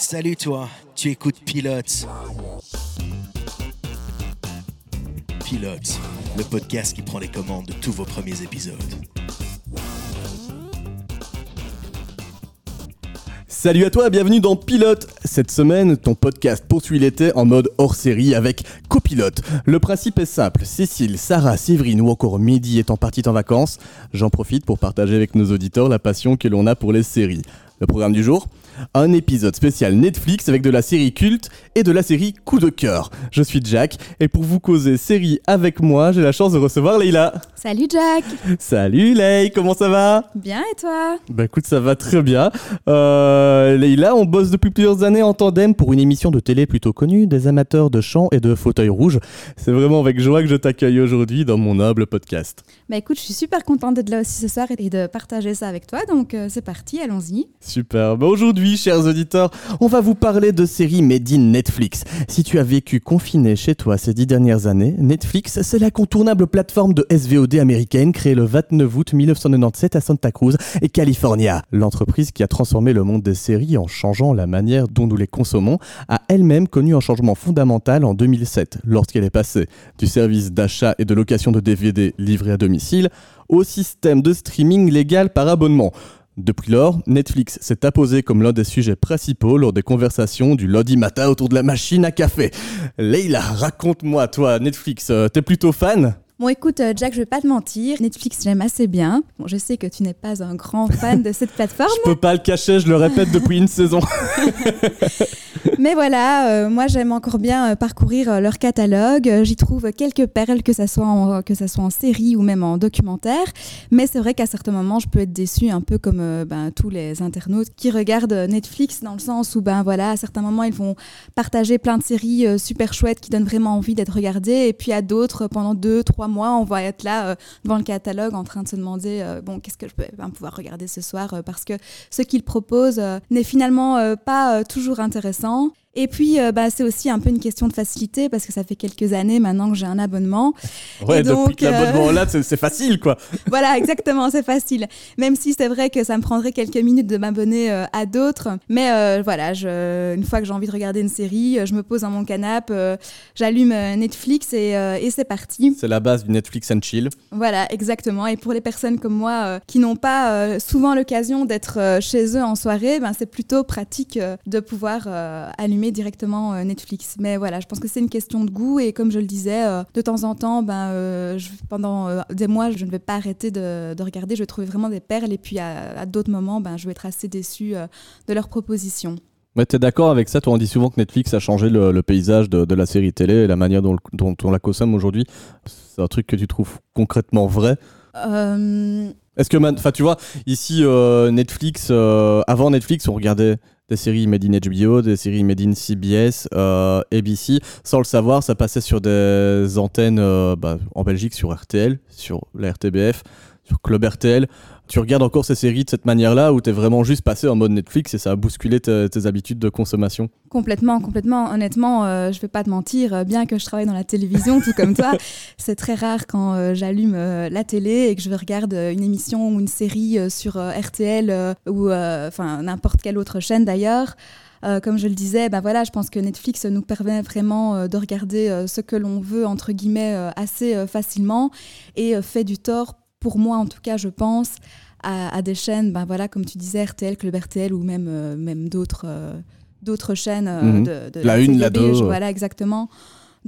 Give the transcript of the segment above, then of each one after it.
Salut toi, tu écoutes Pilote. Pilote, le podcast qui prend les commandes de tous vos premiers épisodes. Salut à toi, bienvenue dans Pilote. Cette semaine, ton podcast poursuit l'été en mode hors série avec Copilote. Le principe est simple, Cécile, Sarah, Séverine ou encore Mehdi étant partis en vacances, j'en profite pour partager avec nos auditeurs la passion que l'on a pour les séries. Le programme du jour? Un épisode spécial Netflix avec de la série culte et de la série coup de cœur. Je suis Jack et pour vous causer série avec moi, j'ai la chance de recevoir Leïla. Salut Jack Salut Leï, comment ça va? Bien et toi? Bah écoute, ça va très bien. Euh, Leïla, on bosse depuis plusieurs années en tandem pour une émission de télé plutôt connue, des amateurs de chant et de fauteuils rouges. C'est vraiment avec joie que je t'accueille aujourd'hui dans mon noble podcast. Bah écoute, je suis super contente d'être là aussi ce soir et de partager ça avec toi, donc euh, c'est parti, allons-y. Super, bah aujourd'hui chers auditeurs, on va vous parler de séries made in Netflix. Si tu as vécu confiné chez toi ces dix dernières années, Netflix, c'est l'incontournable plateforme de SVOD américaine créée le 29 août 1997 à Santa Cruz et California. L'entreprise qui a transformé le monde des séries en changeant la manière dont nous les consommons a elle-même connu un changement fondamental en 2007 lorsqu'elle est passée du service d'achat et de location de DVD livré à domicile au système de streaming légal par abonnement. Depuis lors, Netflix s'est apposé comme l'un des sujets principaux lors des conversations du lundi matin autour de la machine à café. Leila, raconte-moi, toi, Netflix, euh, t'es plutôt fan? Bon, écoute, euh, Jack, je vais pas te mentir. Netflix, j'aime assez bien. Bon, je sais que tu n'es pas un grand fan de cette plateforme. je peux pas le cacher, je le répète depuis une saison. Mais voilà, euh, moi, j'aime encore bien euh, parcourir leur catalogue. J'y trouve quelques perles, que ça soit en, que ça soit en série ou même en documentaire. Mais c'est vrai qu'à certains moments, je peux être déçue, un peu comme ben, tous les internautes qui regardent Netflix, dans le sens où, ben voilà, à certains moments, ils vont partager plein de séries super chouettes qui donnent vraiment envie d'être regardées. Et puis à d'autres, pendant deux, trois mois, on va être là euh, devant le catalogue en train de se demander euh, bon, qu'est-ce que je peux pouvoir regarder ce soir euh, parce que ce qu'il propose n'est finalement pas toujours intéressant. Et puis, euh, bah, c'est aussi un peu une question de facilité parce que ça fait quelques années maintenant que j'ai un abonnement. Ouais, donc, depuis l'abonnement là, c'est facile, quoi. voilà, exactement, c'est facile. Même si c'est vrai que ça me prendrait quelques minutes de m'abonner euh, à d'autres. Mais euh, voilà, je, une fois que j'ai envie de regarder une série, je me pose dans mon canapé, j'allume Netflix et, et c'est parti. C'est la base du Netflix and chill. Voilà, exactement. Et pour les personnes comme moi qui n'ont pas souvent l'occasion d'être chez eux en soirée, ben, c'est plutôt pratique de pouvoir allumer directement euh, Netflix. Mais voilà, je pense que c'est une question de goût et comme je le disais, euh, de temps en temps, ben, euh, pendant des mois, je ne vais pas arrêter de, regarder. Je vais trouver vraiment des perles et puis à, d'autres moments, ben, je vais être assez déçue de leurs propositions. Mais tu es d'accord avec ça? Toi, on dit souvent que Netflix a changé le, paysage de, la série télé et la manière dont, dont on la consomme aujourd'hui. C'est un truc que tu trouves concrètement vrai? Est-ce que, enfin, tu vois, ici, Netflix, avant Netflix, on regardait des séries made in HBO, des séries made in CBS, euh, ABC. Sans le savoir, ça passait sur des antennes euh, bah, en Belgique sur RTL, sur la RTBF, sur Club RTL tu regardes encore ces séries de cette manière-là où tu es vraiment juste passé en mode Netflix et ça a bousculé tes, habitudes de consommation Complètement, complètement. Honnêtement, euh, je vais pas te mentir, euh, bien que je travaille dans la télévision, tout comme toi, c'est très rare quand euh, j'allume la télé et que je regarde une émission ou une série sur RTL ou enfin n'importe quelle autre chaîne d'ailleurs. comme je le disais, ben voilà, je pense que Netflix nous permet vraiment de regarder ce que l'on veut, entre guillemets, assez facilement et fait du tort pour moi en tout cas, je pense, à, des chaînes, ben voilà, comme tu disais, RTL, Club RTL ou même, euh, même d'autres euh, d'autres chaînes euh, mhm. de, de, la, une, la deux. Voilà, exactement.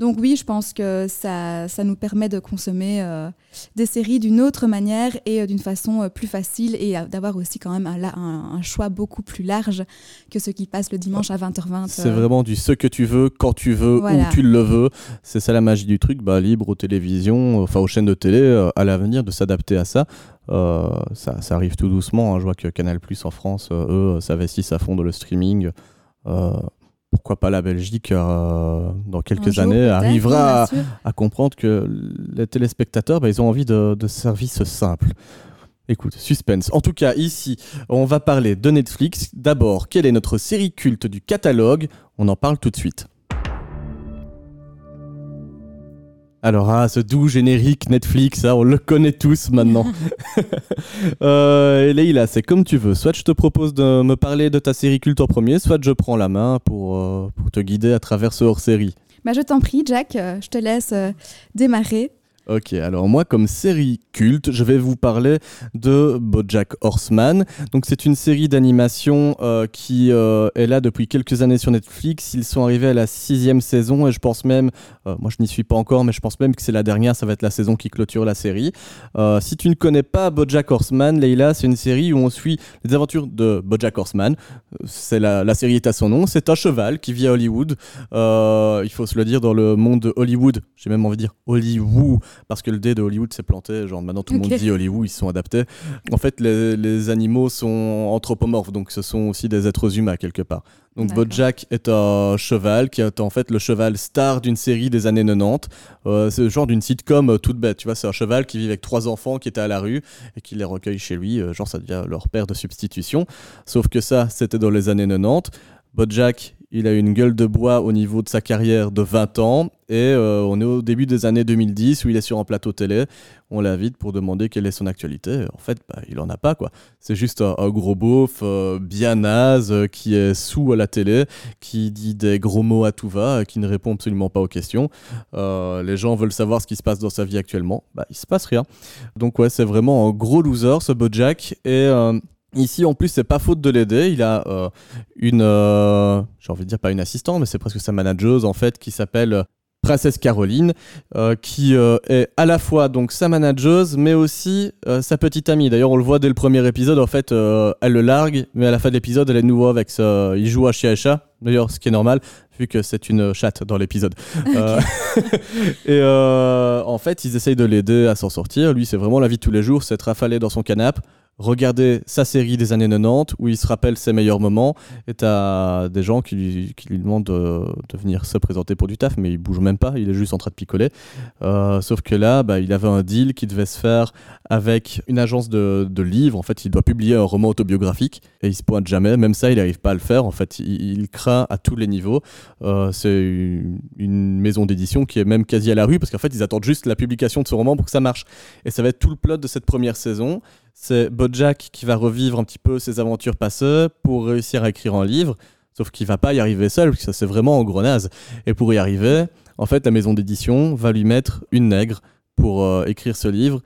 Donc oui, je pense que ça, ça nous permet de consommer euh, des séries d'une autre manière et euh, d'une façon euh, plus facile et d'avoir aussi quand même un, un, choix beaucoup plus large que ce qui passe le dimanche à 20h20. C'est vraiment du ce que tu veux, quand tu veux, où tu le veux. C'est ça la magie du truc, bah, libre aux télévisions, enfin aux chaînes de télé, à l'avenir de s'adapter à ça. ça. ça. arrive tout doucement. Hein. Je vois que Canal Plus en France, eux, s'investissent à fond dans le streaming pourquoi pas la Belgique, euh, dans quelques années, arrivera à, comprendre que les téléspectateurs, bah, ils ont envie de, de services simples. Écoute, suspense. En tout cas, ici, on va parler de Netflix. D'abord, quelle est notre série culte du catalogue? On en parle tout de suite. Alors, ah, ce doux générique Netflix, hein, on le connaît tous maintenant. euh, Leïla, c'est comme tu veux. Soit je te propose de me parler de ta série culte en premier, soit je prends la main pour, euh, pour te guider à travers ce hors-série. Bah, je t'en prie, Jack, euh, je te laisse euh, démarrer. Ok, alors moi comme série culte, je vais vous parler de BoJack Horseman. Donc c'est une série d'animation euh, qui euh, est là depuis quelques années sur Netflix. Ils sont arrivés à la sixième saison et je pense même, euh, moi je n'y suis pas encore, mais je pense même que c'est la dernière, ça va être la saison qui clôture la série. Si tu ne connais pas BoJack Horseman, Leila, c'est une série où on suit les aventures de BoJack Horseman. C'est la, la série est à son nom. C'est un cheval qui vit à Hollywood. Il faut se le dire dans le monde de Hollywood. J'ai même envie de dire Hollywood parce que le D de Hollywood s'est planté. Genre maintenant tout le monde dit Hollywood, ils sont adaptés. En fait, les, les animaux sont anthropomorphes, donc ce sont aussi des êtres humains quelque part. Donc. Bojack est un cheval qui est en fait le cheval star d'une série des années 90. Euh, c'est le genre d'une sitcom euh, toute bête. Tu vois, c'est un cheval qui vit avec trois enfants qui étaient à la rue et qui les recueille chez lui. Euh, genre, ça devient leur père de substitution. Sauf que ça, c'était dans les années 90. Bojack, il a une gueule de bois au niveau de sa carrière de 20 ans et euh, on est au début des années 2010 où il est sur un plateau télé. On l'invite pour demander quelle est son actualité. En fait, bah, il en a pas quoi. C'est juste un, gros beauf euh, bien naze euh, qui est sous à la télé, qui dit des gros mots à tout va, qui ne répond absolument pas aux questions. Les gens veulent savoir ce qui se passe dans sa vie actuellement. Bah, il se passe rien. Donc ouais, c'est vraiment un gros loser ce Bojack et Ici, en plus, c'est pas faute de l'aider. Il a euh, une, euh, j'ai envie de dire pas une assistante, mais c'est presque sa manageuse en fait, qui s'appelle euh, Princesse Caroline, euh, qui est à la fois donc sa manageuse, mais aussi sa petite amie. D'ailleurs, on le voit dès le premier épisode. En fait, elle le largue, mais à la fin de l'épisode, elle est de nouveau avec. Ça. Il joue à chien et chat. D'ailleurs, ce qui est normal, vu que c'est une chatte dans l'épisode. Euh, et euh, en fait, ils essayent de l'aider à s'en sortir. Lui, c'est vraiment la vie de tous les jours, c'est être affalé dans son canapé, regarder sa série des années 90 où il se rappelle ses meilleurs moments. Et t'as des gens qui lui, demandent de, de venir se présenter pour du taf, mais il bouge même pas, il est juste en train de picoler. Euh, sauf que là, bah, il avait un deal qui devait se faire avec une agence de, livres. En fait, il doit publier un roman autobiographique et il se pointe jamais. Même ça, il n'arrive pas à le faire. En fait, il, il craint à tous les niveaux. Euh, c'est une, une maison d'édition qui est même quasi à la rue parce qu'en fait, ils attendent juste la publication de ce roman pour que ça marche. Et ça va être tout le plot de cette première saison. C'est Bojack qui va revivre un petit peu ses aventures passées pour réussir à écrire un livre. Sauf qu'il va pas y arriver seul, parce que ça c'est vraiment en gros naze. Et pour y arriver, en fait, la maison d'édition va lui mettre une nègre pour euh, écrire ce livre.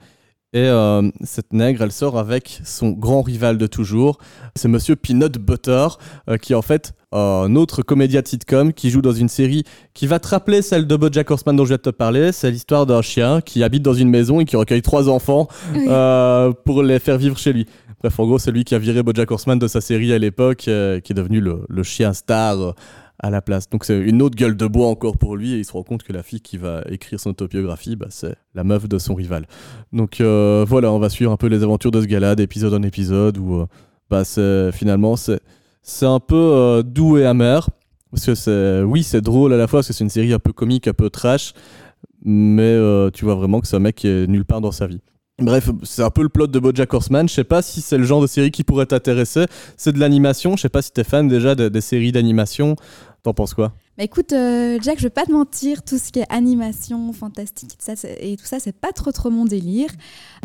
Et euh, cette nègre, elle sort avec son grand rival de toujours, c'est Monsieur Peanut Butter, euh, qui est en fait un autre comédien de sitcom qui joue dans une série qui va te rappeler celle de BoJack Horseman dont je viens de te parler. C'est l'histoire d'un chien qui habite dans une maison et qui recueille trois enfants euh, pour les faire vivre chez lui. Bref, en gros, c'est lui qui a viré BoJack Horseman de sa série à l'époque, euh, qui est devenu le, le chien star euh, à la place. Donc c'est une autre gueule de bois encore pour lui et il se rend compte que la fille qui va écrire son autobiographie, bah, c'est la meuf de son rival. Donc euh, voilà, on va suivre un peu les aventures de ce gars-là, d'épisode en épisode, où euh, bah, c'est, finalement c'est, c'est un peu euh, doux et amer. Parce que c'est, oui, c'est drôle à la fois, parce que c'est une série un peu comique, un peu trash, mais tu vois vraiment que c'est un mec qui est nulle part dans sa vie. Bref, c'est un peu le plot de BoJack Horseman. Je sais pas si c'est le genre de série qui pourrait t'intéresser. C'est de l'animation. Je sais pas si t'es fan déjà de- des séries d'animation. T'en penses quoi? Bah écoute, euh, Jack, je vais pas te mentir, tout ce qui est animation, fantastique tout ça, et tout ça, c'est pas trop trop mon délire.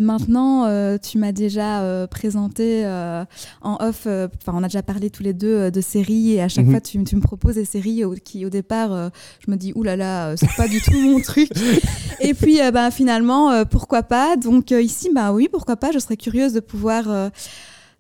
Maintenant, euh, tu m'as déjà euh, présenté en off, enfin on a déjà parlé tous les deux de séries et à chaque Mhm. fois tu, tu me proposes des séries au- qui au départ, je me dis oulala, là là, c'est pas du tout mon truc. Et puis bah, finalement, pourquoi pas? Donc ici, bah oui, pourquoi pas, je serais curieuse de pouvoir...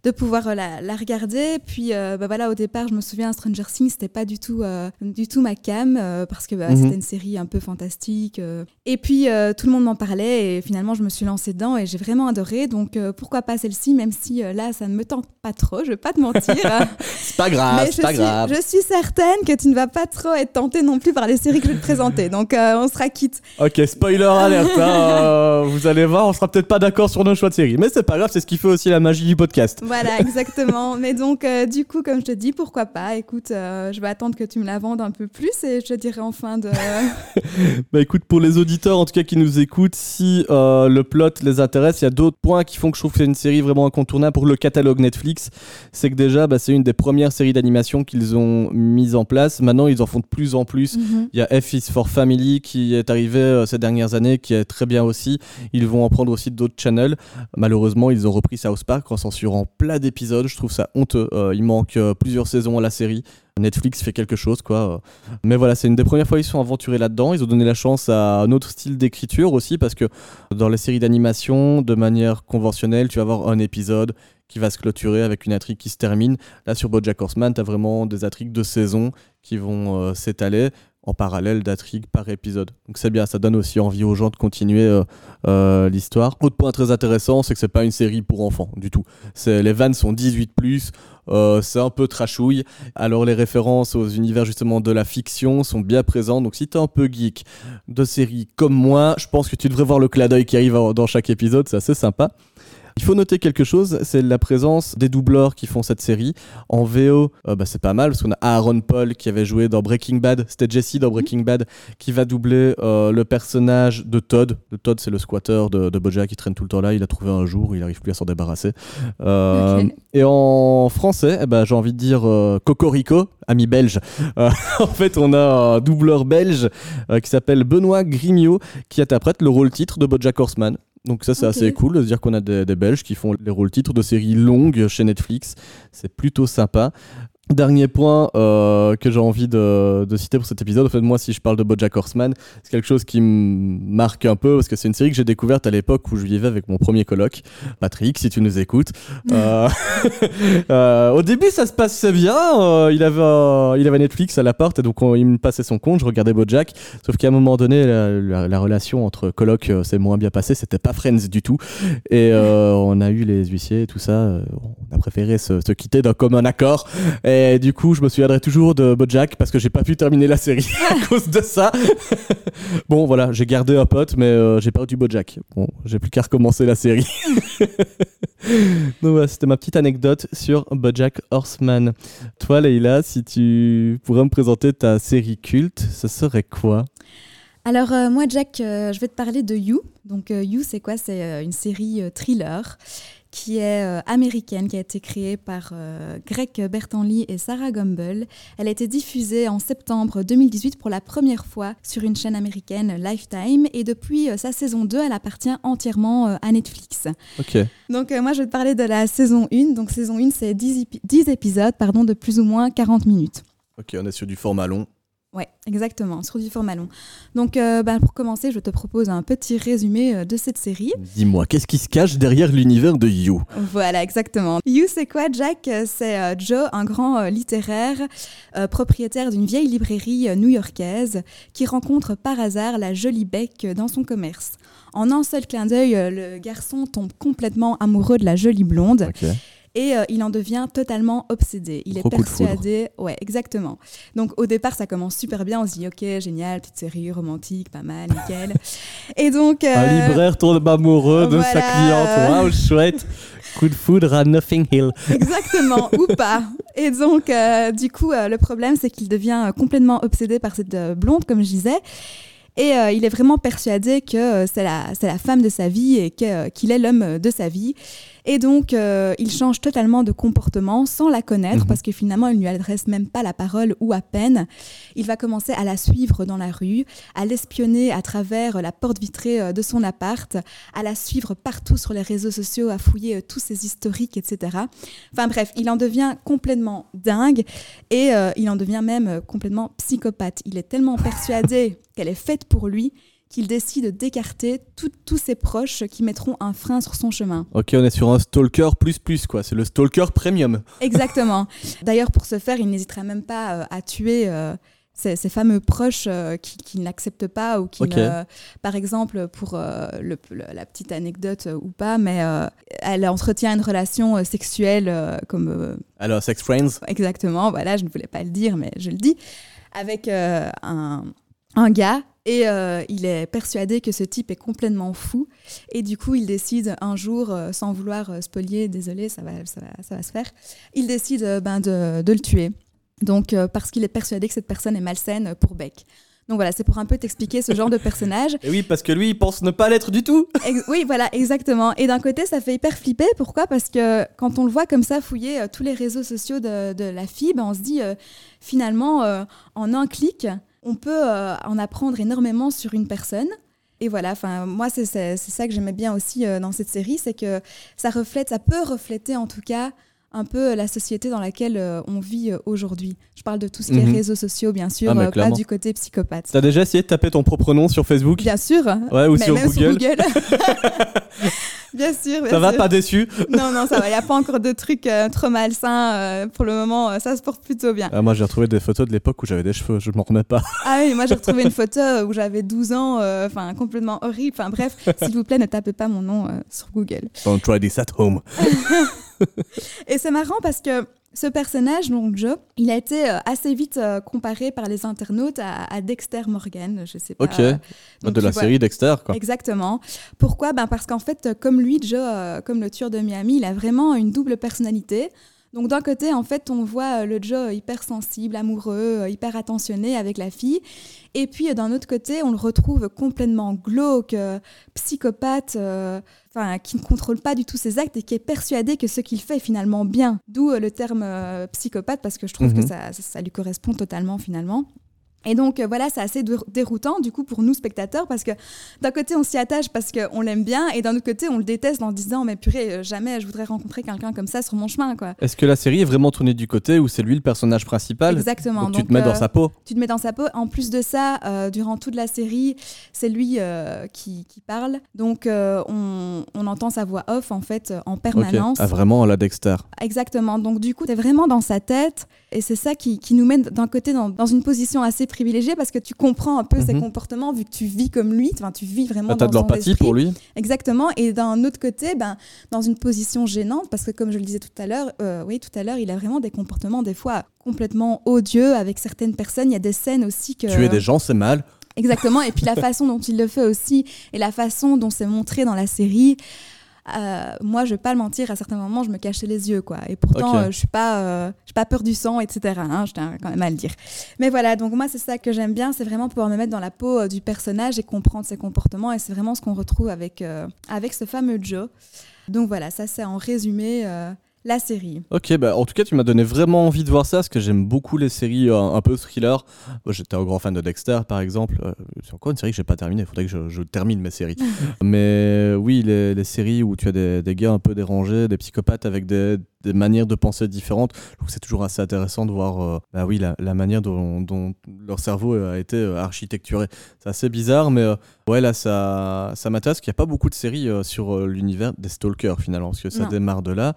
de pouvoir euh, la, la regarder. Puis euh, bah voilà, au départ, je me souviens, Stranger Things, c'était pas du tout, euh, du tout ma cam parce que bah, Mhm. c'était une série un peu fantastique. Et puis tout le monde m'en parlait et finalement, je me suis lancée dedans et j'ai vraiment adoré. Donc pourquoi pas celle-ci, même si là, ça ne me tente pas trop, je vais pas te mentir. C'est pas grave, Mais je suis, je suis certaine que tu ne vas pas trop être tentée non plus par les séries que je vais te présenter. Donc on sera quitte. Ok, spoiler alerte. hein, vous allez voir, on sera peut-être pas d'accord sur nos choix de série. Mais c'est pas grave, c'est ce qui fait aussi la magie du podcast. Voilà, exactement. Mais donc, euh, du coup, comme je te dis, pourquoi pas? Écoute, euh, je vais attendre que tu me la vendes un peu plus et je te dirai en fin de. bah écoute, pour les auditeurs en tout cas qui nous écoutent, si euh, le plot les intéresse, il y a d'autres points qui font que je trouve que c'est une série vraiment incontournable pour le catalogue Netflix. C'est que déjà, bah, c'est une des premières séries d'animation qu'ils ont mises en place. Maintenant, ils en font de plus en plus. Mhm. Il y a F is for Family qui est arrivé ces dernières années, qui est très bien aussi. Ils vont en prendre aussi d'autres channels. Malheureusement, ils ont repris South Park en censurant plein d'épisodes. Je trouve ça honteux. Euh, il manque euh, plusieurs saisons à la série. Netflix fait quelque chose, quoi. Mais voilà, c'est une des premières fois qu'ils sont aventurés là-dedans. Ils ont donné la chance à un autre style d'écriture aussi, parce que dans les séries d'animation, de manière conventionnelle, tu vas avoir un épisode qui va se clôturer avec une intrigue qui se termine. Là, sur BoJack Horseman, tu as vraiment des intrigues de saison qui vont euh, s'étaler en parallèle d'intrigues par épisode. Donc c'est bien, ça donne aussi envie aux gens de continuer euh, euh, l'histoire. Autre point très intéressant, c'est que c'est pas une série pour enfants du tout. Les vannes sont 18 euh, c'est un peu trashouille. Alors les références aux univers justement de la fiction sont bien présentes. Donc si t'es un peu geek de séries comme moi, je pense que tu devrais voir le clin qui arrive dans chaque épisode, c'est assez sympa. Il faut noter quelque chose, c'est la présence des doubleurs qui font cette série. En VO, euh, bah, c'est pas mal parce qu'on a Aaron Paul qui avait joué dans Breaking Bad, c'était Jesse dans Breaking Bad qui va doubler euh, le personnage de Todd. Le Todd, c'est le squatter de, de Bojack qui traîne tout le temps là. Il a trouvé un jour, il arrive plus à s'en débarrasser. Euh. Et en français, eh ben, j'ai envie de dire Cocorico, ami belge. En fait, on a un doubleur belge qui s'appelle Benoît Grimiot qui interprète le rôle titre de Bojack Horseman. Donc ça c'est assez cool de se dire qu'on a des, des Belges qui font les rôles titres de séries longues chez Netflix. C'est plutôt sympa. Dernier point euh, que j'ai envie de, de citer pour cet épisode, en fait moi si je parle de Bojack Horseman, c'est quelque chose qui me marque un peu parce que c'est une série que j'ai découverte à l'époque où je vivais avec mon premier coloc, Patrick si tu nous écoutes. Euh, euh, au début ça se passait bien, il, avait, il avait Netflix à l'appart et donc on- il me passait son compte, je regardais Bojack, sauf qu'à un moment donné la, la- la relation entre coloc s'est moins bien passée, c'était pas Friends du tout. Et on a eu les huissiers et tout ça, on a préféré se, se quitter d'un commun accord. Et du coup je me souviendrai toujours de Bojack parce que j'ai pas pu terminer la série à cause de ça. bon voilà, j'ai gardé un pote mais euh, j'ai perdu Bojack. Bon, j'ai plus qu'à recommencer la série. Donc voilà, c'était ma petite anecdote sur Bojack Horseman. Toi, Leïla, si tu pourrais me présenter ta série culte, ce serait quoi? Alors, euh, moi, Jack, euh, je vais te parler de You. Donc, You, c'est quoi? C'est une série thriller qui est euh, américaine, qui a été créée par euh, Greg Bertanly et Sarah Gumble. Elle a été diffusée en septembre 2018 pour la première fois sur une chaîne américaine Lifetime. Et depuis euh, sa saison 2, elle appartient entièrement euh, à Netflix. Ok. Donc, moi, je vais te parler de la saison 1. Donc, saison 1, c'est 10, épi- 10 épisodes pardon, de plus ou moins 40 minutes. Ok, on est sur du format long. Ouais, exactement, sur du format long. Donc, euh, bah, pour commencer, je te propose un petit résumé euh, de cette série. Dis-moi, qu'est-ce qui se cache derrière l'univers de You Voilà, exactement. You, c'est quoi, Jack? C'est euh, Joe, un grand littéraire, propriétaire d'une vieille librairie new-yorkaise, qui rencontre par hasard la jolie Beck dans son commerce. En un seul clin d'œil, le garçon tombe complètement amoureux de la jolie blonde. Et euh, il en devient totalement obsédé. Il Gros est persuadé. Ouais, exactement. Donc au départ, ça commence super bien. On se dit, ok, génial, petite série romantique, pas mal, nickel. Et donc. Un euh, libraire tombe amoureux de sa cliente. Waouh, chouette Coup de foudre à Nothing Hill. Exactement, ou pas. Et donc, euh, du coup, le problème, c'est qu'il devient complètement obsédé par cette blonde, comme je disais. Et euh, il est vraiment persuadé que euh, c'est la, c'est la femme de sa vie et euh, qu'il est l'homme de sa vie. Et donc, euh, il change totalement de comportement sans la connaître Mhm. parce que finalement, il ne lui adresse même pas la parole ou à peine. Il va commencer à la suivre dans la rue, à l'espionner à travers la porte vitrée euh, de son appart, à la suivre partout sur les réseaux sociaux, à fouiller euh, tous ses historiques, etc. Enfin bref, il en devient complètement dingue et euh, il en devient même complètement psychopathe. Il est tellement persuadé qu'elle est faite pour lui qu'il décide d'écarter tous ses proches qui mettront un frein sur son chemin. Ok, on est sur un stalker plus plus quoi. C'est le stalker premium. Exactement. D'ailleurs, pour ce faire, il n'hésitera même pas euh, à tuer euh, ses, ses fameux proches euh, qui, l'acceptent pas ou qui, ne- par exemple, pour euh, le- le- la petite anecdote ou pas, mais elle entretient une relation sexuelle comme Alors, Sex Friends exactement. Voilà, je ne voulais pas le dire, mais je le dis avec un un gars et euh, il est persuadé que ce type est complètement fou. Et du coup, il décide un jour, euh, sans vouloir euh, spolier, désolé, ça va, ça, va, ça va se faire, il décide ben, de, de, le tuer. Donc, parce qu'il est persuadé que cette personne est malsaine pour Beck. Donc voilà, c'est pour un peu t'expliquer ce genre de personnage. Et oui, parce que lui, il pense ne pas l'être du tout. oui, voilà, exactement. Et d'un côté, ça fait hyper flipper. Pourquoi? Parce que quand on le voit comme ça fouiller tous les réseaux sociaux de, de la fille, ben, on se dit finalement, en un clic, on peut euh, en apprendre énormément sur une personne. Et voilà, enfin moi c'est ça que j'aimais bien aussi euh, dans cette série, c'est que ça reflète, ça peut refléter en tout cas un peu la société dans laquelle euh, on vit aujourd'hui. Je parle de tout ce qui est mhm. réseaux sociaux, bien sûr, ah, pas du côté psychopathe. T'as déjà essayé de taper ton propre nom sur Facebook? Bien sûr. Ouais, ou sur Google. Sur Google. bien sûr. ça va, pas déçu Non, non, ça va. Il n'y a pas encore de trucs euh, trop malsains. Euh, pour le moment, euh, ça se porte plutôt bien. Ah, moi, j'ai retrouvé des photos de l'époque où j'avais des cheveux. Je m'en remets pas. Ah oui, moi, j'ai retrouvé une photo où j'avais 12 ans. Enfin, complètement horrible. Enfin, bref, s'il vous plaît, ne tapez pas mon nom sur Google. Don't try this at home. Et c'est marrant parce que ce personnage, donc Joe, il a été euh, assez vite euh, comparé par les internautes à, Dexter Morgan, je sais pas. Ok, de la série Dexter, quoi. Exactement. Pourquoi? Ben Parce qu'en fait, comme lui, Joe, euh, comme le tueur de Miami, il a vraiment une double personnalité. Donc d'un côté, en fait, on voit le Joe hyper sensible, amoureux, hyper attentionné avec la fille. Et puis d'un autre côté, on le retrouve complètement glauque, psychopathe, enfin, qui ne contrôle pas du tout ses actes et qui est persuadé que ce qu'il fait est finalement bien. D'où euh, le terme euh, psychopathe, parce que je trouve que mhm. ça, ça, lui correspond totalement finalement. Et donc euh, voilà, c'est assez déroutant du coup pour nous spectateurs parce que d'un côté on s'y attache parce qu'on l'aime bien et d'un autre côté on le déteste en disant mais purée euh, jamais je voudrais rencontrer quelqu'un comme ça sur mon chemin quoi. Est-ce que la série est vraiment tournée du côté où c'est lui le personnage principal? Exactement. Donc, tu te mets dans euh, sa peau. Tu te mets dans sa peau. En plus de ça, durant toute la série, c'est lui qui, qui, parle. Donc on, on, entend sa voix off en fait en permanence. Ah vraiment la Dexter. Exactement. Donc du coup tu es vraiment dans sa tête et c'est ça qui, qui, nous mène d'un côté dans, dans une position assez privilégié parce que tu comprends un peu ses mhm. comportements vu que tu vis comme lui, enfin tu vis vraiment bah, as de l'empathie pour lui. Exactement. Et d'un autre côté, ben, dans une position gênante parce que comme je le disais tout à l'heure, euh, oui tout à l'heure, il a vraiment des comportements des fois complètement odieux avec certaines personnes. Il y a des scènes aussi que tuer des gens c'est mal. Exactement. Et puis la façon dont il le fait aussi et la façon dont c'est montré dans la série. Euh, moi, je vais pas le mentir, à certains moments, je me cachais les yeux, quoi. Et pourtant, euh, je suis pas, euh, j'ai pas peur du sang, etc. Hein, je tiens quand même à le dire. Mais voilà, donc moi, c'est ça que j'aime bien, c'est vraiment pouvoir me mettre dans la peau du personnage et comprendre ses comportements. Et c'est vraiment ce qu'on retrouve avec, avec ce fameux Joe. Donc voilà, ça c'est en résumé la série. Ok, bah en tout cas, tu m'as donné vraiment envie de voir ça parce que j'aime beaucoup les séries euh, un, peu thriller. J'étais un grand fan de Dexter, par exemple. Euh, c'est encore une série que j'ai pas terminée. Il faudrait que je, termine mes séries. Mais oui, les, séries où tu as des, des, gars un peu dérangés, des psychopathes avec des, des manières de penser différentes. Je trouve que c'est toujours assez intéressant de voir euh, bah oui, la, la manière dont, dont, leur cerveau a été architecturé. C'est assez bizarre, mais ouais, là, ça, ça m'intéresse qu'il n'y a pas beaucoup de séries sur l'univers des stalkers finalement, parce que ça démarre de là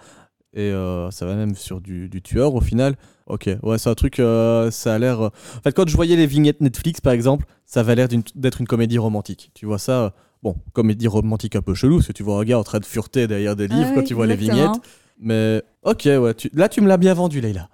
et euh, ça va même sur du, du, tueur au final. Ok, ouais, c'est un truc, euh, ça a l'air. Euh, en fait, quand je voyais les vignettes Netflix par exemple, ça avait l'air d'être une comédie romantique. Tu vois ça, bon, comédie romantique un peu chelou, parce que tu vois un gars en train de fureter derrière des livres quand tu vois les vignettes. Mais ok, ouais, là tu me l'as bien vendu, Leïla.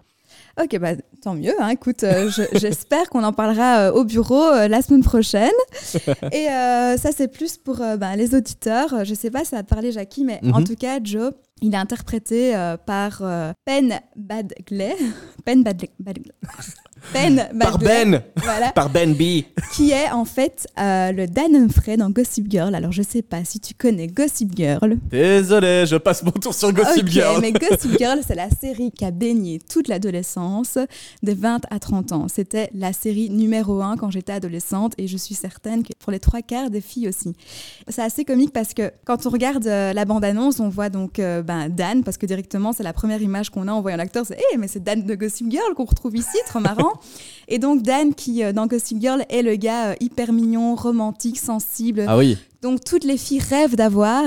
Ok, bah, tant mieux. Hein. Écoute, j'espère qu'on en parlera au bureau la semaine prochaine. Et ça, c'est plus pour bah, les auditeurs. Je sais pas si ça va te parler, Jackie, mais en mhm. tout cas, Joe, il est interprété euh, par euh, Penn Badgley. Penn Badgley. Ben Par Ben voilà, Par Ben B Qui est en fait euh, le Dan Humphrey dans Gossip Girl. Alors je sais pas si tu connais Gossip Girl. Désolé, je passe mon tour sur Gossip Girl. mais Gossip Girl, c'est la série qui a baigné toute l'adolescence de 20 à 30 ans. C'était la série numéro 1 quand j'étais adolescente et je suis certaine que pour les trois quarts des filles aussi. C'est assez comique parce que quand on regarde euh, la bande-annonce, on voit donc euh, ben, Dan, parce que directement c'est la première image qu'on a en voyant l'acteur, c'est hey, mais c'est Dan de Gossip Girl qu'on retrouve ici, trop marrant. Et donc Dan, qui euh, dans Gossip Girl est le gars euh, hyper mignon, romantique, sensible. Ah oui. Donc toutes les filles rêvent d'avoir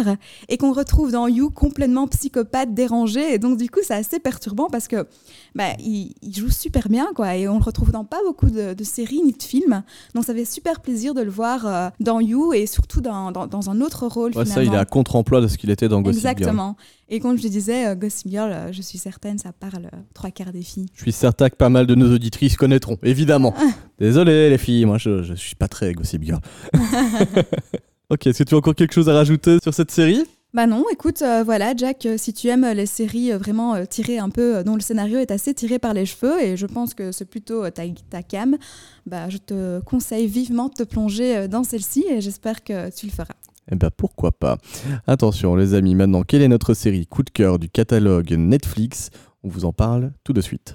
et qu'on retrouve dans You complètement psychopathe, dérangé. Et donc du coup, c'est assez perturbant parce que bah, il, joue super bien quoi et on le retrouve dans pas beaucoup de, séries ni de films. Donc ça fait super plaisir de le voir euh, dans You et surtout dans, dans, un autre rôle. Ouais, ça, il est à contre-emploi de ce qu'il était dans Gossip Girl. Exactement. Et comme je disais, euh, Gossip Girl, euh, je suis certaine, ça parle trois quarts des filles. Je suis certain que pas mal de nos auditrices connaîtront, évidemment. Désolé les filles, moi je, je suis pas très Gossip Girl. ok, est-ce que tu as encore quelque chose à rajouter sur cette série? Bah non, écoute, euh, voilà, Jack, euh, si tu aimes les séries euh, vraiment tirées un peu, dont le scénario est assez tiré par les cheveux, et je pense que c'est plutôt ta, ta cam, bah je te conseille vivement de te plonger dans celle-ci, et j'espère que tu le feras. Eh ben pourquoi pas. Attention les amis, maintenant, quelle est notre série coup de cœur du catalogue Netflix? On vous en parle tout de suite.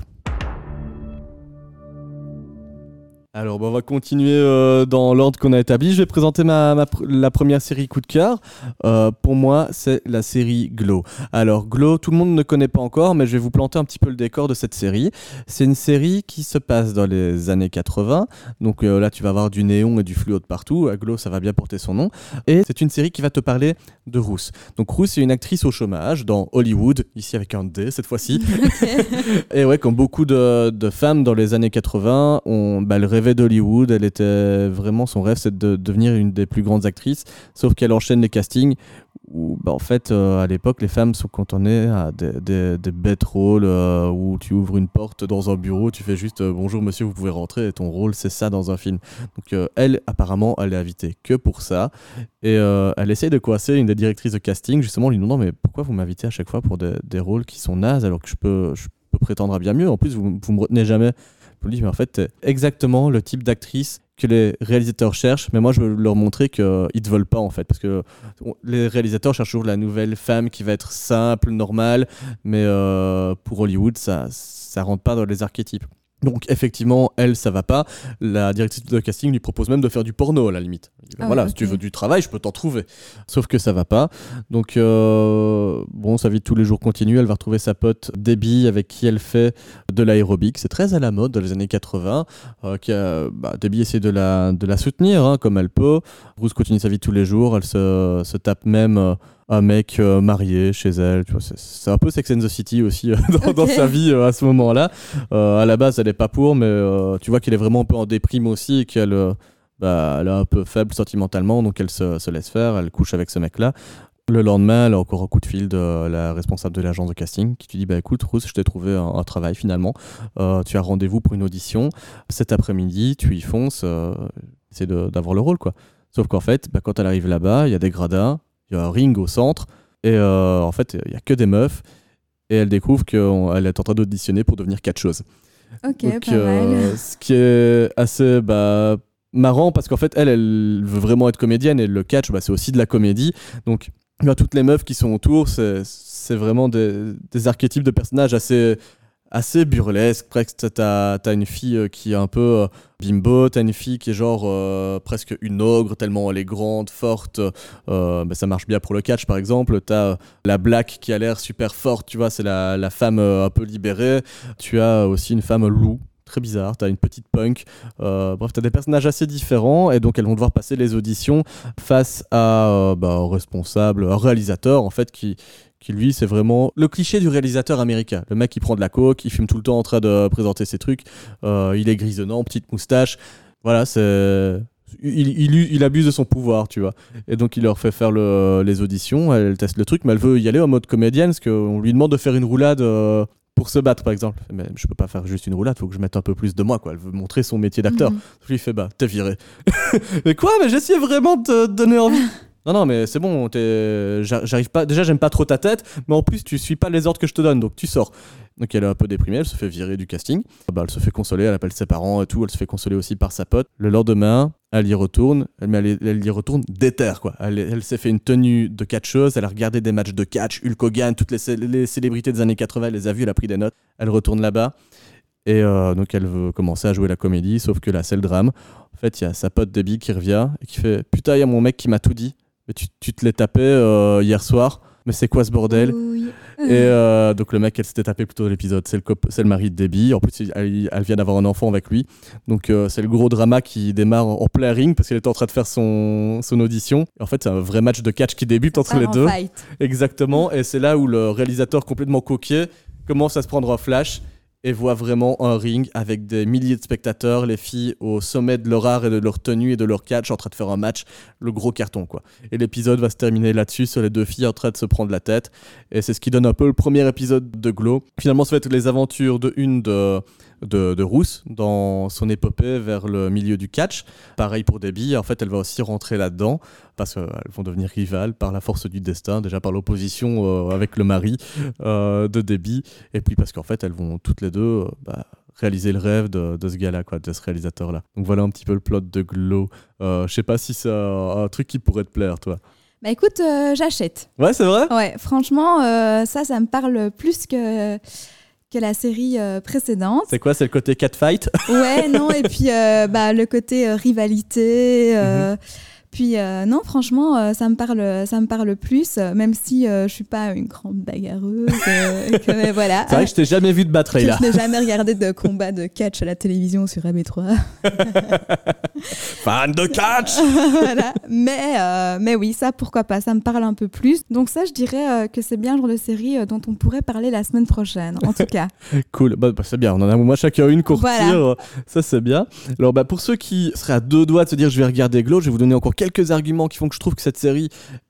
Alors, on va continuer euh, dans l'ordre qu'on a établi. Je vais présenter ma, la première série coup de cœur. Euh, pour moi, c'est la série Glow. Alors, Glow, tout le monde ne connaît pas encore, mais je vais vous planter un petit peu le décor de cette série. C'est une série qui se passe dans les années 80. Donc euh, là, tu vas avoir du néon et du fluo de partout. Glow, ça va bien porter son nom. Et c'est une série qui va te parler de Ruth. Donc, Ruth, c'est une actrice au chômage dans Hollywood, ici avec un D cette fois-ci. et ouais, comme beaucoup de, femmes dans les années 80, on, d'Hollywood. Elle était vraiment son rêve, c'est de devenir une des plus grandes actrices. Sauf qu'elle enchaîne les castings où, bah, en fait, euh, à l'époque, les femmes sont cantonnées à des, des, bêtes rôles euh, où tu ouvres une porte dans un bureau, tu fais juste euh, bonjour monsieur, vous pouvez rentrer. Et ton rôle, c'est ça dans un film. Donc elle, apparemment, elle est invitée que pour ça. Et elle essaye de coincer une des directrices de casting, justement, en lui demandant mais pourquoi vous m'invitez à chaque fois pour des, des, rôles qui sont nazes alors que je peux, je peux prétendre à bien mieux? En plus, vous, vous me retenez jamais je me dis, mais en fait, exactement le type d'actrice que les réalisateurs cherchent, mais moi je veux leur montrer qu'ils ne veulent pas en fait, parce que les réalisateurs cherchent toujours la nouvelle femme qui va être simple, normale, mais euh, pour Hollywood, ça ça rentre pas dans les archétypes. Donc effectivement, elle, ça va pas. La directrice de casting lui propose même de faire du porno à la limite. Ah voilà, si tu veux du travail, je peux t'en trouver. Sauf que ça va pas. Donc euh, bon, sa vie de tous les jours continue. Elle va retrouver sa pote Debbie avec qui elle fait de l'aérobic. C'est très à la mode dans les années 80. Euh, qui bah, Debbie essaie de la, de la soutenir hein, comme elle peut. Bruce continue sa vie de tous les jours. Elle se, se tape même... Euh, un mec euh, marié chez elle. Tu vois, c'est, un peu Sex and the City aussi euh, dans, sa vie euh, à ce moment-là. à la base, elle est pas pour, mais tu vois qu'elle est vraiment un peu en déprime aussi et qu'elle bah, elle est un peu faible sentimentalement, donc elle se, se laisse faire, elle couche avec ce mec-là. Le lendemain, elle a encore un coup de fil de la responsable de l'agence de casting qui te dit bah écoute Rousse, je t'ai trouvé un, travail finalement. tu as rendez-vous pour une audition cet après-midi, tu y fonces, c'est d'avoir le rôle quoi. Sauf qu'en fait, bah, quand elle arrive là-bas, il y a des gradins, il y a un ring au centre, et euh, en fait, il n'y a que des meufs, et elle découvre qu'elle est en train d'auditionner pour devenir quatre choses. Ok, pas euh, mal. Ce qui est assez bah, marrant, parce qu'en fait, elle, elle veut vraiment être comédienne, et le catch, bah, c'est aussi de la comédie. Donc, toutes les meufs qui sont autour, c'est vraiment des, des, archétypes de personnages assez assez burlesque. Presque, t'as as une fille euh, qui est un peu euh, bimbo, t'as une fille qui est genre euh, presque une ogre, tellement elle est grande, forte. Euh, bah, ça marche bien pour le catch, par exemple. T'as la black qui a l'air super forte, tu vois, c'est la, la, femme un peu libérée. Tu as aussi une femme loup. Très bizarre, t'as une petite punk. bref, t'as des personnages assez différents et donc elles vont devoir passer les auditions face à bah, un responsable, un réalisateur en fait qui, qui lui c'est vraiment le cliché du réalisateur américain. Le mec qui prend de la coke, il fume tout le temps en train de présenter ses trucs, euh, il est grisonnant, petite moustache, voilà, c'est... Il, il, abuse de son pouvoir, tu vois. Et donc il leur fait faire le, les auditions, elle teste le truc, mais elle veut y aller en mode comédienne, parce qu'on lui demande de faire une roulade euh, pour se battre, par exemple. Mais je peux pas faire juste une roulade, faut que je mette un peu plus de moi, quoi. Elle veut montrer son métier d'acteur. Mm lui fait, bah, t'es viré. mais quoi? Mais j'essayais vraiment de te donner envie. Non, non, mais c'est bon, j'arrive pas. Déjà, j'aime pas trop ta tête, mais en plus, tu suis pas les ordres que je te donne, donc tu sors. Donc elle est un peu déprimée, elle se fait virer du casting. Bah, elle se fait consoler, elle appelle ses parents et tout, elle se fait consoler aussi par sa pote. Le lendemain, elle y retourne, mais elle, y retourne déter quoi. Elle, s'est fait une tenue de catcheuse, elle a regardé des matchs de catch, Hulk Hogan, toutes les, célébrités des années 80, elle les a vues, elle a pris des notes. Elle retourne là-bas. Et euh, donc elle veut commencer à jouer la comédie, sauf que là c'est le drame. En fait, il y a sa pote Debbie qui revient et qui fait Putain, il y a mon mec qui m'a tout dit. Mais tu, tu te l'es tapé euh, hier soir, mais c'est quoi ce bordel Et euh, donc le mec, elle s'était tapé plutôt l'épisode, c'est le, c'est le mari de Debbie. En plus, elle, elle vient d'avoir un enfant avec lui. Donc euh, c'est le gros drama qui démarre en, en plein ring parce qu'elle est en train de faire son, son audition. Et en fait, c'est un vrai match de catch qui débute entre les deux. fight. Exactement. Et c'est là où le réalisateur complètement coquet commence à se prendre un flash et voit vraiment un ring avec des milliers de spectateurs, les filles au sommet de leur art et de leur tenue et de leur catch en train de faire un match, le gros carton quoi. Et l'épisode va se terminer là-dessus sur les deux filles en train de se prendre la tête et c'est ce qui donne un peu le premier épisode de Glow. Finalement, ça va être les aventures de une de de, de Rousse dans son épopée vers le milieu du catch. Pareil pour Debbie, en fait, elle va aussi rentrer là-dedans parce qu'elles vont devenir rivales par la force du destin, déjà par l'opposition euh, avec le mari euh, de Debbie, et puis parce qu'en fait, elles vont toutes les deux euh, bah, réaliser le rêve de, de ce gars-là, quoi, de ce réalisateur-là. Donc voilà un petit peu le plot de Glow. Euh, Je sais pas si c'est un, truc qui pourrait te plaire, toi. Bah écoute, euh, j'achète. Ouais, c'est vrai? Ouais, franchement, euh, ça, ça me parle plus que, que la série euh, précédente. C'est quoi C'est le côté catfight? Ouais, non, et puis euh, bah, le côté euh, rivalité. euh, Mhm. Puis euh, non, franchement, euh, ça me parle, ça me parle plus, euh, même si je suis pas une grande bagarreuse. et que, mais voilà. C'est vrai que je t'ai jamais vu de battre, là. je n'ai jamais regardé de combat de catch à la télévision sur AB3. Fan de catch voilà. mais, mais oui, ça, pourquoi pas, ça me parle un peu plus. Donc ça, je dirais que c'est bien le genre de série dont on pourrait parler la semaine prochaine, en tout cas. Cool, bah, bah, c'est bien, on en a au moins chacun une qu'on Voilà. ça c'est bien. Alors bah, pour ceux qui seraient à deux doigts de se dire je vais regarder Glow, je vais vous donner encore quelques arguments qui font que je trouve que cette série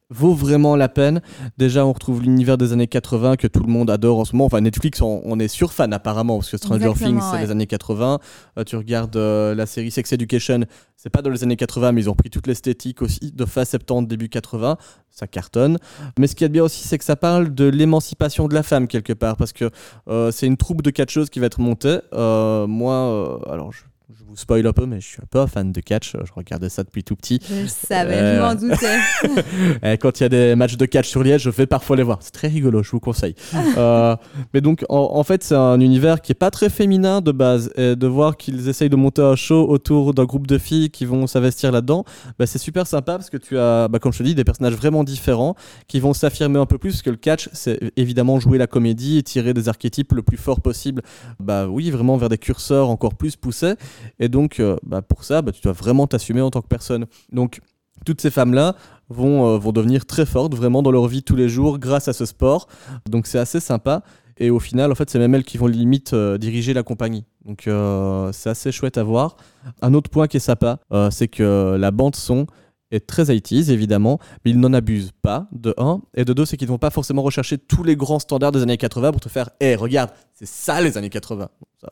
vaut vraiment la peine. Déjà on retrouve l'univers des années 80 que tout le monde adore en ce moment, enfin Netflix on, on est sur fan apparemment parce que Stranger Things c'est les années 80. Euh, tu regardes euh, la série Sex Education, c'est pas dans les années 80 mais ils ont pris toute l'esthétique aussi de fin 70 début 80, ça cartonne. Mais ce qui est bien aussi, c'est que ça parle de l'émancipation de la femme quelque part, parce que euh, c'est une troupe de catcheuses qui va être montée. Moi, alors je, je vous spoil un peu, mais je suis un peu un fan de catch. Je regardais ça depuis tout petit. Je le savais, Euh. je m'en doutais. Et quand il y a des matchs de catch sur Liège, je vais parfois les voir. C'est très rigolo, je vous conseille. Euh, mais donc, en, en fait, c'est un univers qui est pas très féminin de base. Et de voir qu'ils essayent de monter un show autour d'un groupe de filles qui vont s'investir là-dedans, bah, c'est super sympa parce que tu as, bah, comme je te dis, des personnages vraiment différents qui vont s'affirmer un peu plus. Parce que le catch, c'est évidemment jouer la comédie et tirer des archétypes le plus fort possible. Bah oui, vraiment vers des curseurs encore plus poussés. Et donc, euh, bah, pour ça, bah, tu dois vraiment t'assumer en tant que personne. Donc, toutes ces femmes-là vont, euh, vont devenir très fortes vraiment dans leur vie tous les jours grâce à ce sport. Donc, c'est assez sympa. Et au final, en fait, c'est même elles qui vont limite euh, diriger la compagnie. Donc, c'est assez chouette à voir. Un autre point qui est sympa, c'est que la bande son est très 80s évidemment, mais ils n'en abusent pas, de 1. Et de 2, c'est qu'ils ne vont pas forcément rechercher tous les grands standards des années 80 pour te faire Hé, regarde, c'est ça les années 80.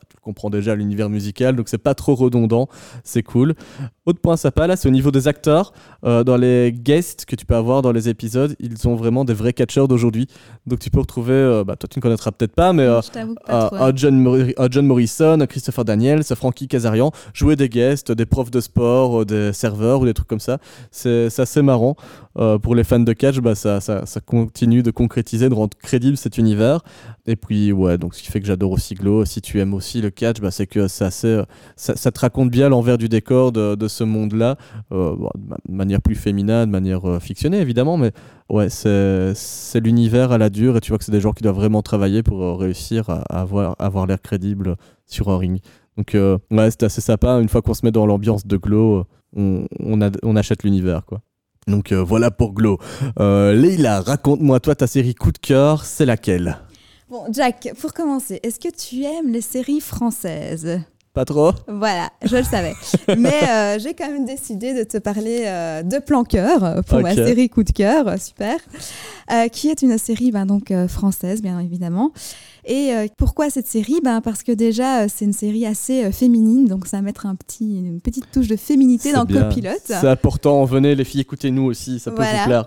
Tu le comprends déjà, l'univers musical, donc c'est pas trop redondant, c'est cool. Autre point sympa, là, c'est au niveau des acteurs. Euh, dans les guests que tu peux avoir dans les épisodes, ils ont vraiment des vrais catcheurs d'aujourd'hui. Donc tu peux retrouver, euh, bah, toi tu ne connaîtras peut-être pas, mais euh, pas trop. un John, Mor- John Morrison, Christopher Daniels, Frankie Kazarian, jouer des guests, des profs de sport, euh, des serveurs ou des trucs comme ça. C'est c'est assez marrant. Euh, pour les fans de catch, bah, ça, ça, ça continue de concrétiser, de rendre crédible cet univers. Et puis, ouais, donc ce qui fait que j'adore aussi Glow. Si tu aimes aussi le catch, bah, c'est que c'est assez, euh, ça, ça te raconte bien l'envers du décor de, ce monde-là, euh, de ma- de manière plus féminine, de manière euh, fictionnée évidemment, mais ouais, c'est c'est l'univers à la dure et tu vois que c'est des gens qui doivent vraiment travailler pour réussir à, avoir, l'air crédible sur un ring. Donc, ouais, c'était assez sympa. Une fois qu'on se met dans l'ambiance de Glow, on, achète l'univers, quoi. Donc voilà pour Glow. Euh, Leïla, raconte-moi toi ta série coup de cœur, c'est laquelle? Bon, Jack, pour commencer, est-ce que tu aimes les séries françaises? Pas trop Voilà, je le savais. Mais euh, j'ai quand même décidé de te parler euh, de Plan Cœur pour ma série Coup de cœur, super, euh, qui est une série ben, donc française, bien évidemment. Et pourquoi cette série? Ben, Parce que déjà, c'est une série assez féminine, donc ça va mettre un petit, une petite touche de féminité dans bien. le copilote. C'est important, venez les filles, écoutez-nous aussi, ça peut Voilà. vous plaire.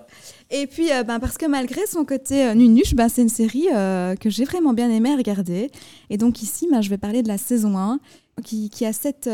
Et puis, euh, ben, parce que malgré son côté euh, nunuche, ben, c'est une série euh, que j'ai vraiment bien aimé regarder. Et donc ici, ben, je vais parler de la saison 1, qui, qui a 7,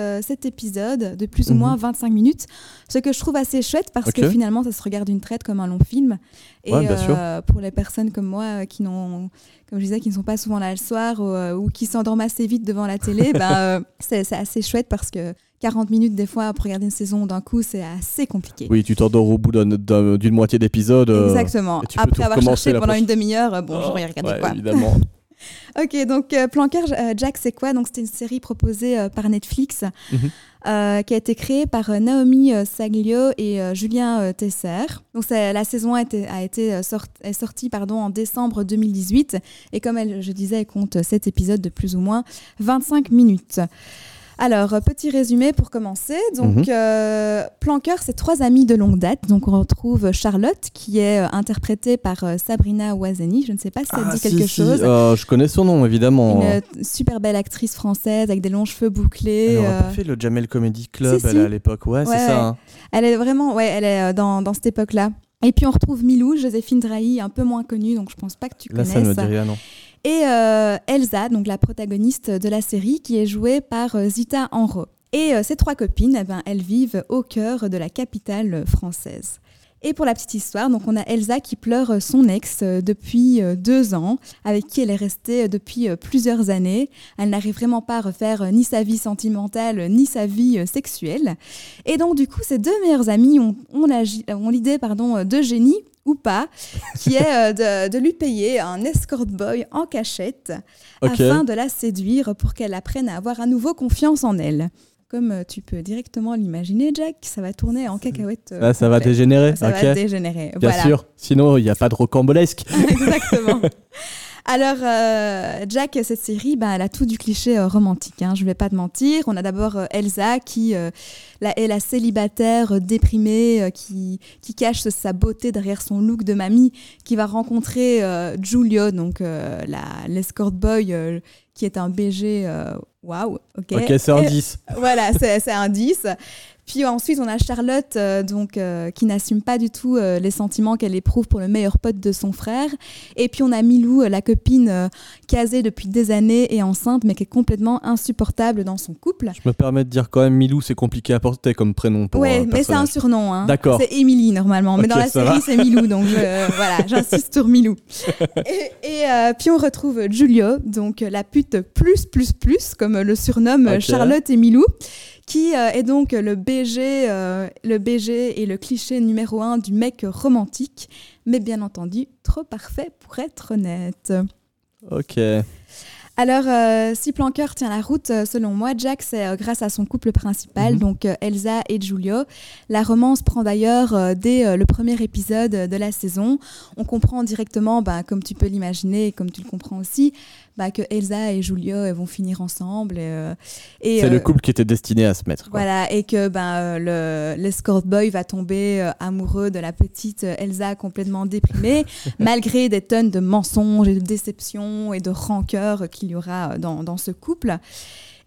épisodes de plus ou Mhm. moins 25 minutes. Ce que je trouve assez chouette parce que finalement, ça se regarde une traite comme un long film. Et Ouais, euh, pour les personnes comme moi euh, qui n'ont comme je disais, qui ne sont pas souvent là le soir ou, euh, ou qui s'endorment assez vite devant la télé, ben, euh, c'est c'est assez chouette parce que 40 minutes des fois pour regarder une saison d'un coup, c'est assez compliqué. Oui, tu t'endors au bout d'un- d'un- d'une moitié d'épisode. euh, Exactement. tout Après avoir cherché pendant prochaine- une demi-heure, euh, bon, j'aurais regardé ouais, quoi. évidemment. Ok, donc euh, Planqueur euh, Jack, c'est quoi? Donc c'était une série proposée euh, par Netflix Mhm. euh, qui a été créée par euh, Naomi euh, Saglio et euh, Julien euh, Tesser. Donc la saison a été, a été euh, sort- est sortie pardon, en décembre 2018 et comme elle, je disais, elle compte 7 épisodes de plus ou moins 25 minutes. Alors, euh, petit résumé pour commencer. Donc, Mhm. euh, Planqueur, c'est trois amis de longue date. Donc, on retrouve Charlotte, qui est euh, interprétée par euh, Sabrina Ouazani. Je ne sais pas si ça Ah, dit si, quelque si, chose. je connais son nom, évidemment. Une super belle actrice française avec des longs cheveux bouclés. Elle pas fait le Jamel Comedy Club si, elle, à l'époque. Ouais, Ouais, c'est ça. hein. Elle est vraiment, ouais, elle est dans, dans cette époque-là. Et puis on retrouve Milou, Joséphine Drahi, un peu moins connue, donc je pense pas que tu Là, ça ne me connaisses. dit rien, non. Et euh, Elsa, donc la protagoniste de la série, qui est jouée par euh, Zita Enro. Et euh, ces trois copines, eh ben, elles vivent au cœur de la capitale euh, française. Et pour la petite histoire, donc on a Elsa qui pleure euh, son ex euh, depuis euh, deux ans, avec qui elle est restée depuis plusieurs années. Elle n'arrive vraiment pas à refaire ni sa vie sentimentale, ni sa vie sexuelle. Et donc du coup, ces deux meilleures amies ont, l'idée pardon, euh, de génie ou pas, qui est de, de lui payer un escort boy en cachette afin de la séduire pour qu'elle apprenne à avoir à nouveau confiance en elle. Comme euh, tu peux directement l'imaginer, Jack, ça va tourner en cacahuète. euh, Là, ça va dégénérer. Ça va dégénérer. Bien voilà. sûr. Sinon, il n'y a pas de rocambolesque. Exactement. Alors, euh, Jack, cette série, bah, elle a tout du cliché euh, romantique. Hein, je ne vais pas te mentir. On a d'abord euh, Elsa qui euh, la, est la célibataire déprimée euh, qui, qui cache sa beauté derrière son look de mamie, qui va rencontrer euh, Giulio, donc euh, l'escort boy euh, qui est un BG. Waouh, ok. Ok, c'est un Et- 10. voilà, c'est c'est un 10. Puis ensuite, on a Charlotte, euh, donc, euh, qui n'assume pas du tout euh, les sentiments qu'elle éprouve pour le meilleur pote de son frère. Et puis on a Milou, euh, la copine euh, casée depuis des années et enceinte, mais qui est complètement insupportable dans son couple. Je me permets de dire quand même, Milou, c'est compliqué à porter comme prénom pour ouais, un mais c'est un surnom. Hein. D'accord. C'est Émilie normalement, mais dans la série c'est Milou, donc je- voilà, j'insiste sur Milou. Et, et, euh, puis on retrouve Giulio, donc euh, la pute plus plus plus, comme le surnomme. Charlotte et Milou, qui euh, est donc le BG, euh, le BG et le cliché numéro un du mec romantique, mais bien entendu trop parfait pour être honnête. Ok. Alors, euh, si Planqueur tient la route, euh, selon moi, Jack, c'est euh, grâce à son couple principal, Mhm. donc Elsa et Giulio. La romance prend d'ailleurs dès le premier épisode de la saison. On comprend directement, bah, comme tu peux l'imaginer et comme tu le comprends aussi, bah, que Elsa et elles vont finir ensemble. Et, euh, C'est euh, le couple qui était destiné à se mettre. quoi. voilà, et que ben, euh, le, l'escort boy va tomber euh, amoureux de la petite euh, Elsa complètement déprimée, malgré des tonnes de mensonges et de déceptions et de rancœur qu'il y aura euh, dans, dans ce couple.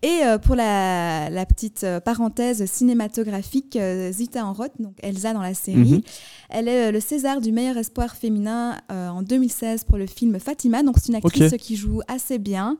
Et euh, pour la, la petite euh, parenthèse cinématographique, euh, Zita Enroth, donc Elsa dans la série, Mhm. elle est le César du meilleur espoir féminin en 2016 pour le film Fatima. Donc c'est une actrice qui joue assez bien.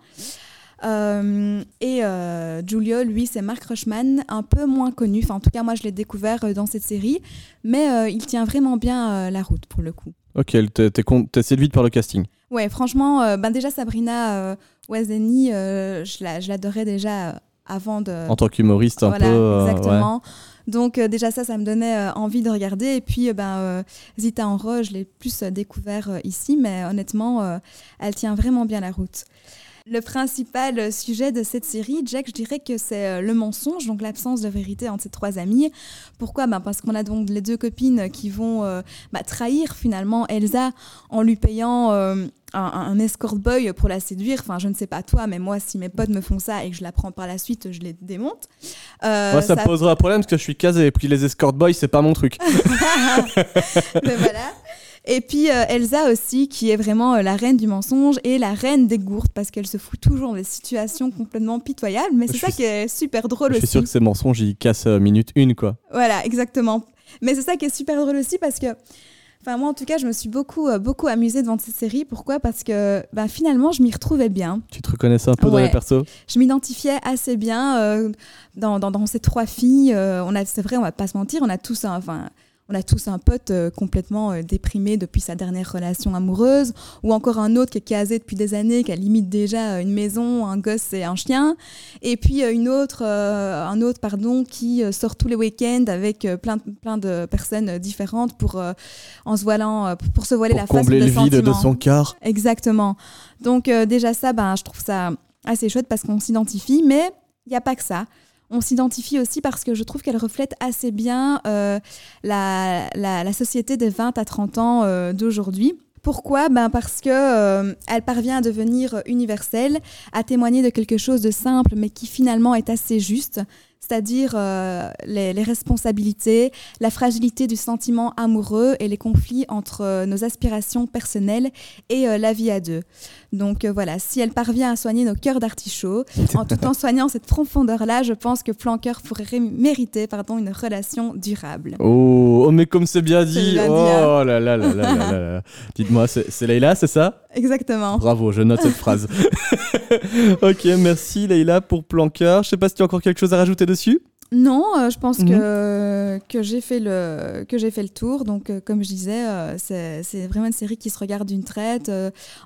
Euh, et euh, Giulio, lui, c'est Mark Rushman, un peu moins connu. Enfin, en tout cas, moi, je l'ai découvert euh, dans cette série. Mais il tient vraiment bien la route pour le coup. Ok, t'es séduite par le casting. Ouais, franchement, ben déjà Sabrina Ouazani, euh, je la- je l'adorais déjà euh, avant de. En tant qu'humoriste, un voilà, peu. euh, ouais. exactement. Donc euh, déjà ça, ça me donnait euh, envie de regarder. Et puis euh, ben, Zita Enro, je l'ai plus découvert ici, mais honnêtement, elle tient vraiment bien la route. Le principal sujet de cette série, Jack, je dirais que c'est le mensonge, donc l'absence de vérité entre ces trois amies. Pourquoi? Ben Parce qu'on a donc les deux copines qui vont bah, trahir finalement Elsa en lui payant un, un escort boy pour la séduire. Enfin, je ne sais pas toi, mais moi, si mes potes me font ça et que je la prends par la suite, je les démonte. Euh, Moi, ça, me posera un problème parce que je suis casé et puis les escort boys, c'est pas mon truc. Mais voilà. Et puis euh, Elsa aussi, qui est vraiment euh, la reine du mensonge et la reine des gourdes, parce qu'elle se fout toujours des situations complètement pitoyables. Mais c'est ça qui est super drôle je suis aussi. sûr que ces mensonges, ils cassent euh, minute une, quoi. Voilà, exactement. Mais c'est ça qui est super drôle aussi parce que, enfin moi en tout cas, je me suis beaucoup, euh, beaucoup amusée devant cette série. Pourquoi? Parce que bah, finalement, je m'y retrouvais bien. Tu te reconnaissais un peu dans les persos? Je m'identifiais assez bien euh, dans, dans, dans ces trois filles. euh, on a, c'est vrai, on va pas se mentir, on a tous, un- enfin, on a tous un pote euh, complètement euh, déprimé depuis sa dernière relation amoureuse, ou encore un autre qui est casé depuis des années, qui a limite déjà euh, une maison, un gosse et un chien, et puis une autre, un autre pardon, qui sort tous les week-ends avec plein, plein de personnes différentes pour, en se voilant, pour se voiler Pour la face combler de le vide de son cœur. Exactement. Donc déjà ça, ben, je trouve ça assez chouette parce qu'on s'identifie, mais il n'y a pas que ça. On s'identifie aussi parce que je trouve qu'elle reflète assez bien euh, la, la- la société des 20 à 30 ans euh, d'aujourd'hui. Pourquoi? Ben Parce que euh, elle parvient à devenir universelle, à témoigner de quelque chose de simple mais qui finalement est assez juste, c'est-à-dire euh, les, les responsabilités, la fragilité du sentiment amoureux et les conflits entre euh, nos aspirations personnelles et euh, la vie à deux. Donc voilà, si elle parvient à soigner nos cœurs d'artichaut, en tout en soignant cette profondeur-là, je pense que Flanqueur pourrait mériter pardon, une relation durable. Oh, oh, mais comme c'est bien dit. bien oh hein. là là là là là là là. Dites-moi, c'est c'est Leïla, c'est ça? Exactement. Bravo, je note cette phrase. ok, merci Leïla pour Planqueur. Je sais pas si tu as encore quelque chose à rajouter dessus. Non, euh, je pense Mhm. que, que j'ai fait, le, que j'ai fait le tour. Donc, euh, comme je disais, euh, c'est, vraiment une série qui se regarde d'une traite,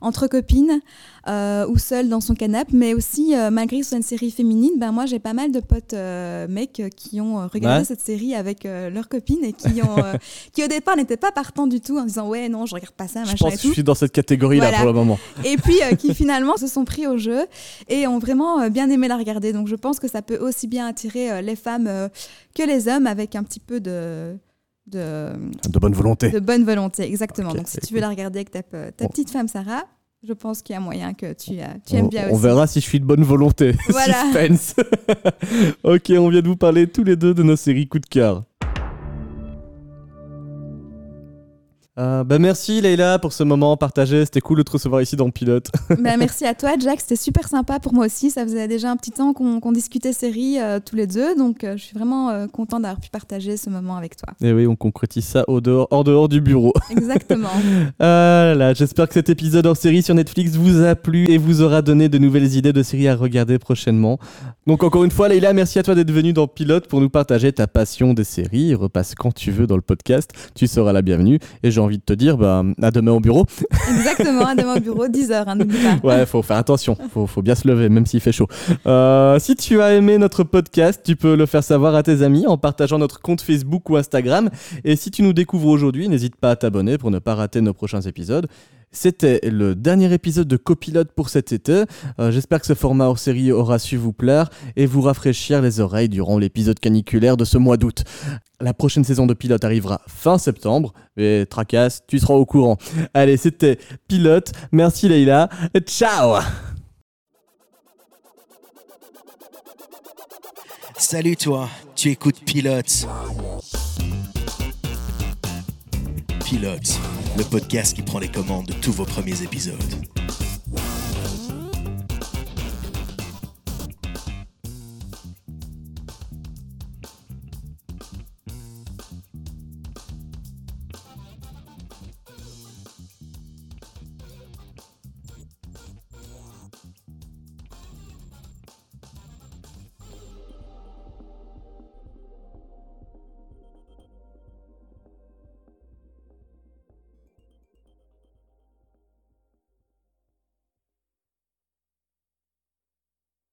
entre copines euh, ou seule dans son canapé. Mais aussi, euh, malgré que ce soit une série féminine, ben moi, j'ai pas mal de potes euh, mecs euh, qui ont regardé Ouais. cette série avec leurs copines et qui, ont, qui, au départ, n'étaient pas partants du tout en disant Ouais, non, je regarde pas ça, Je machin pense et que tout. je suis dans cette catégorie-là Voilà. pour le moment. et puis qui finalement se sont pris au jeu et ont vraiment bien aimé la regarder. Donc je pense que ça peut aussi bien attirer les femmes que les hommes avec un petit peu de, de, De bonne volonté. de bonne volonté. Exactement. Donc si tu écoute. veux la regarder avec ta, petite femme Sarah, je pense qu'il y a moyen que tu, euh, tu on, aimes bien on aussi. verra si je suis de bonne volonté. Voilà. Suspense. ok, on vient de vous parler tous les deux de nos séries coup de cœur. Euh, bah merci Leïla pour ce moment partagé, c'était cool de te recevoir ici dans le pilote. Ben, merci à toi Jack, c'était super sympa pour moi aussi. Ça faisait déjà un petit temps qu'on discutait série euh, tous les deux. Donc euh, je suis vraiment euh, contente d'avoir pu partager ce moment avec toi. Et oui, on concrétise ça au dehors, en dehors du bureau. Exactement. Ah là là, j'espère que cet épisode hors série sur Netflix vous a plu et vous aura donné de nouvelles idées de séries à regarder prochainement. Donc encore une fois, Leïla, merci à toi d'être venue dans Pilote pour nous partager ta passion des séries. Repasse quand tu veux dans le podcast, tu seras la bienvenue. Et j'ai envie de te dire, bah, à demain au bureau. Exactement, à demain au bureau, 10h, hein, pas. Ouais, faut faire attention, faut, faut bien se lever, même s'il fait chaud. Euh, si tu as aimé notre podcast, tu peux le faire savoir à tes amis en partageant notre compte Facebook ou Instagram. Et si tu nous découvres aujourd'hui, n'hésite pas à t'abonner pour ne pas rater nos prochains épisodes. C'était le dernier épisode de Copilote pour cet été. Euh, J'espère que ce format hors série aura su vous plaire et vous rafraîchir les oreilles durant l'épisode caniculaire de ce mois d'août. La prochaine saison de Pilote arrivera fin septembre, mais tracasse, tu seras au courant. Allez, c'était Pilote. Merci Leïla. Ciao Salut toi, tu écoutes Pilote. Pilote, le podcast qui prend les commandes de tous vos premiers épisodes.